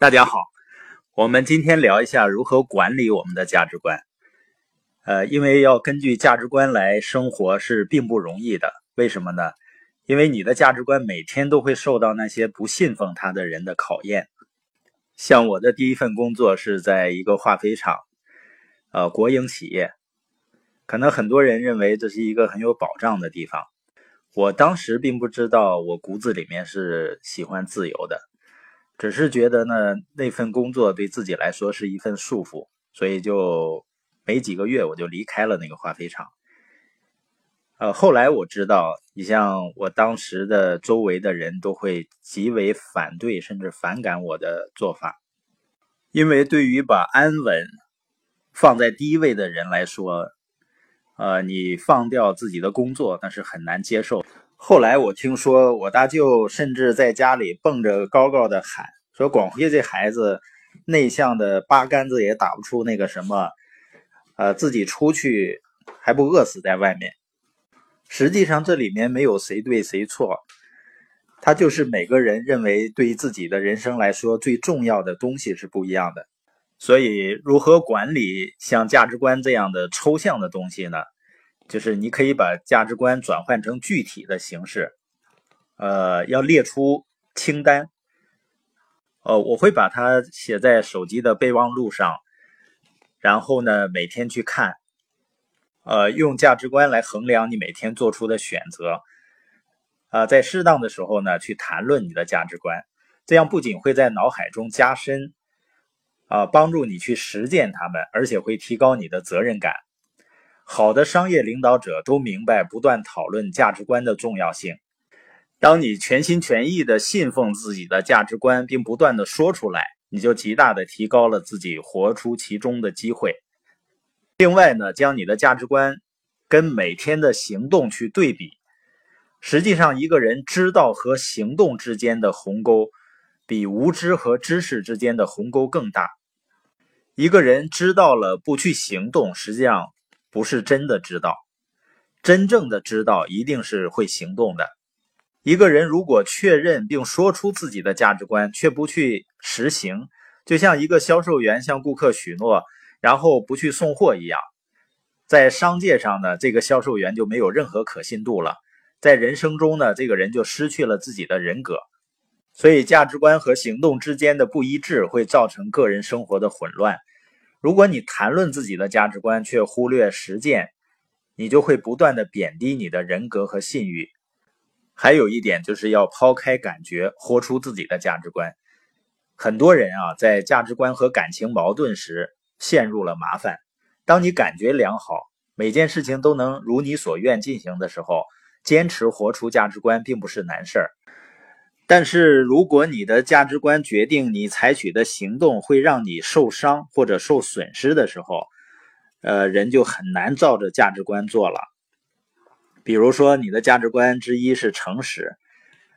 大家好，我们今天聊一下如何管理我们的价值观。呃，因为要根据价值观来生活是并不容易的。为什么呢？因为你的价值观每天都会受到那些不信奉他的人的考验。像我的第一份工作是在一个化肥厂，呃，国营企业，可能很多人认为这是一个很有保障的地方。我当时并不知道，我骨子里面是喜欢自由的。只是觉得呢，那份工作对自己来说是一份束缚，所以就没几个月我就离开了那个化肥厂。呃，后来我知道，你像我当时的周围的人都会极为反对，甚至反感我的做法，因为对于把安稳放在第一位的人来说，呃，你放掉自己的工作那是很难接受。后来我听说，我大舅甚至在家里蹦着高高的喊说：“广辉这孩子内向的八竿子也打不出那个什么，呃，自己出去还不饿死在外面。”实际上这里面没有谁对谁错，他就是每个人认为对于自己的人生来说最重要的东西是不一样的。所以，如何管理像价值观这样的抽象的东西呢？就是你可以把价值观转换成具体的形式，呃，要列出清单，呃，我会把它写在手机的备忘录上，然后呢，每天去看，呃，用价值观来衡量你每天做出的选择，啊，在适当的时候呢，去谈论你的价值观，这样不仅会在脑海中加深，啊，帮助你去实践它们，而且会提高你的责任感。好的商业领导者都明白不断讨论价值观的重要性。当你全心全意的信奉自己的价值观，并不断的说出来，你就极大的提高了自己活出其中的机会。另外呢，将你的价值观跟每天的行动去对比，实际上一个人知道和行动之间的鸿沟，比无知和知识之间的鸿沟更大。一个人知道了不去行动，实际上。不是真的知道，真正的知道一定是会行动的。一个人如果确认并说出自己的价值观，却不去实行，就像一个销售员向顾客许诺，然后不去送货一样，在商界上呢，这个销售员就没有任何可信度了。在人生中呢，这个人就失去了自己的人格。所以，价值观和行动之间的不一致，会造成个人生活的混乱。如果你谈论自己的价值观，却忽略实践，你就会不断的贬低你的人格和信誉。还有一点就是要抛开感觉，活出自己的价值观。很多人啊，在价值观和感情矛盾时陷入了麻烦。当你感觉良好，每件事情都能如你所愿进行的时候，坚持活出价值观并不是难事儿。但是，如果你的价值观决定你采取的行动会让你受伤或者受损失的时候，呃，人就很难照着价值观做了。比如说，你的价值观之一是诚实，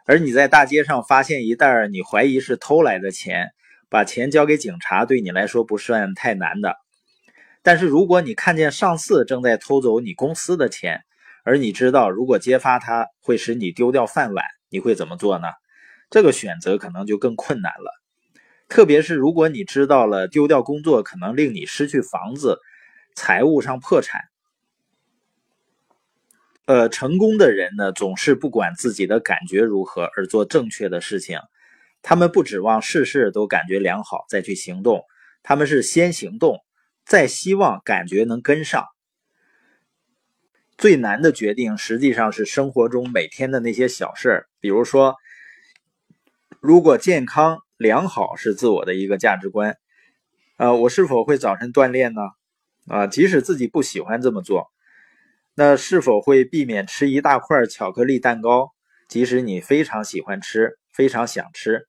而你在大街上发现一袋你怀疑是偷来的钱，把钱交给警察对你来说不算太难的。但是，如果你看见上司正在偷走你公司的钱，而你知道如果揭发他会使你丢掉饭碗，你会怎么做呢？这个选择可能就更困难了，特别是如果你知道了丢掉工作可能令你失去房子，财务上破产。呃，成功的人呢，总是不管自己的感觉如何而做正确的事情，他们不指望事事都感觉良好再去行动，他们是先行动，再希望感觉能跟上。最难的决定实际上是生活中每天的那些小事比如说。如果健康良好是自我的一个价值观，呃，我是否会早晨锻炼呢？啊，即使自己不喜欢这么做，那是否会避免吃一大块巧克力蛋糕？即使你非常喜欢吃，非常想吃，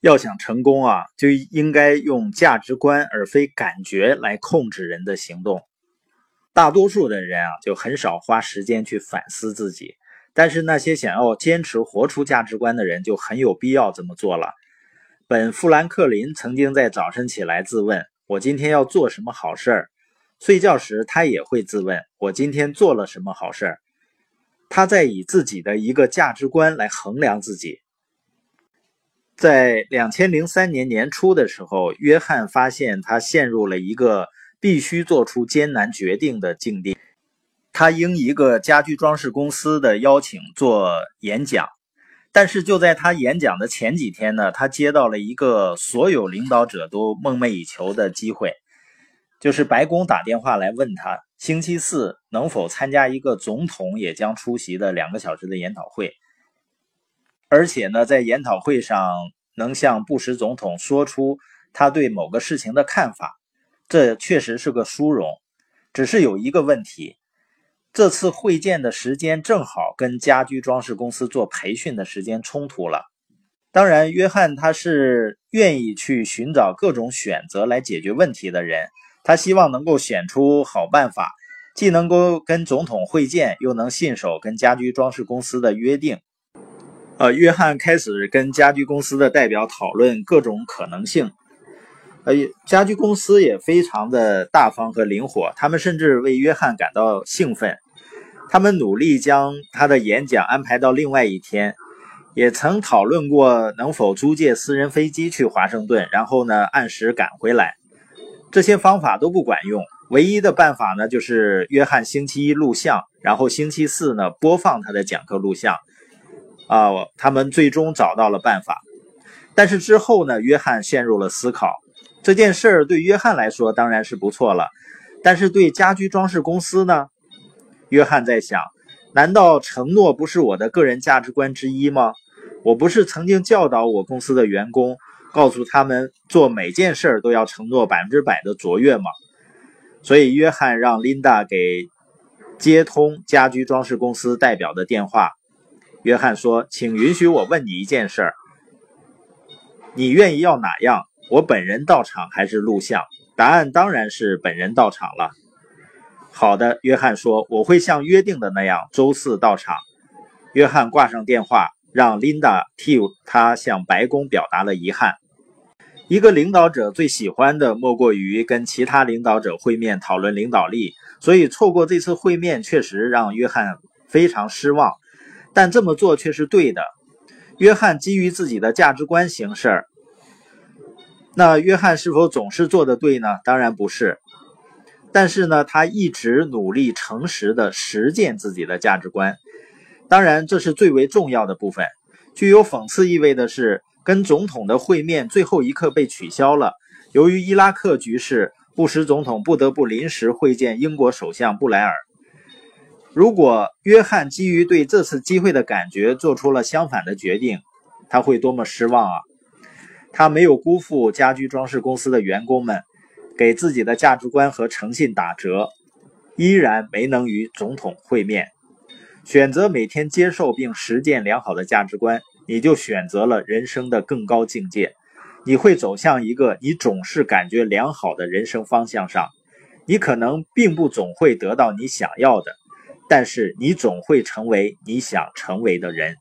要想成功啊，就应该用价值观而非感觉来控制人的行动。大多数的人啊，就很少花时间去反思自己。但是那些想要坚持活出价值观的人就很有必要这么做了。本·富兰克林曾经在早晨起来自问：“我今天要做什么好事儿？”睡觉时他也会自问：“我今天做了什么好事儿？”他在以自己的一个价值观来衡量自己。在两千零三年年初的时候，约翰发现他陷入了一个必须做出艰难决定的境地。他应一个家居装饰公司的邀请做演讲，但是就在他演讲的前几天呢，他接到了一个所有领导者都梦寐以求的机会，就是白宫打电话来问他星期四能否参加一个总统也将出席的两个小时的研讨会。而且呢，在研讨会上能向布什总统说出他对某个事情的看法，这确实是个殊荣。只是有一个问题，这次会见的时间正好跟家居装饰公司做培训的时间冲突了。当然，约翰他是愿意去寻找各种选择来解决问题的人，他希望能够选出好办法，既能够跟总统会见，又能信守跟家居装饰公司的约定。呃，约翰开始跟家居公司的代表讨论各种可能性。呃，家居公司也非常的大方和灵活，他们甚至为约翰感到兴奋。他们努力将他的演讲安排到另外一天，也曾讨论过能否租借私人飞机去华盛顿，然后呢按时赶回来。这些方法都不管用，唯一的办法呢就是约翰星期一录像，然后星期四呢播放他的讲课录像。啊，他们最终找到了办法，但是之后呢？约翰陷入了思考。这件事儿对约翰来说当然是不错了，但是对家居装饰公司呢？约翰在想：难道承诺不是我的个人价值观之一吗？我不是曾经教导我公司的员工，告诉他们做每件事儿都要承诺百分之百的卓越吗？所以，约翰让琳达给接通家居装饰公司代表的电话。约翰说：“请允许我问你一件事儿，你愿意要哪样？我本人到场还是录像？”答案当然是本人到场了。好的，约翰说：“我会像约定的那样，周四到场。”约翰挂上电话，让琳达替他向白宫表达了遗憾。一个领导者最喜欢的莫过于跟其他领导者会面讨论领导力，所以错过这次会面确实让约翰非常失望。但这么做却是对的。约翰基于自己的价值观行事。那约翰是否总是做的对呢？当然不是。但是呢，他一直努力诚实的实践自己的价值观。当然，这是最为重要的部分。具有讽刺意味的是，跟总统的会面最后一刻被取消了。由于伊拉克局势，布什总统不得不临时会见英国首相布莱尔。如果约翰基于对这次机会的感觉做出了相反的决定，他会多么失望啊！他没有辜负家居装饰公司的员工们，给自己的价值观和诚信打折，依然没能与总统会面。选择每天接受并实践良好的价值观，你就选择了人生的更高境界。你会走向一个你总是感觉良好的人生方向上。你可能并不总会得到你想要的。但是你总会成为你想成为的人。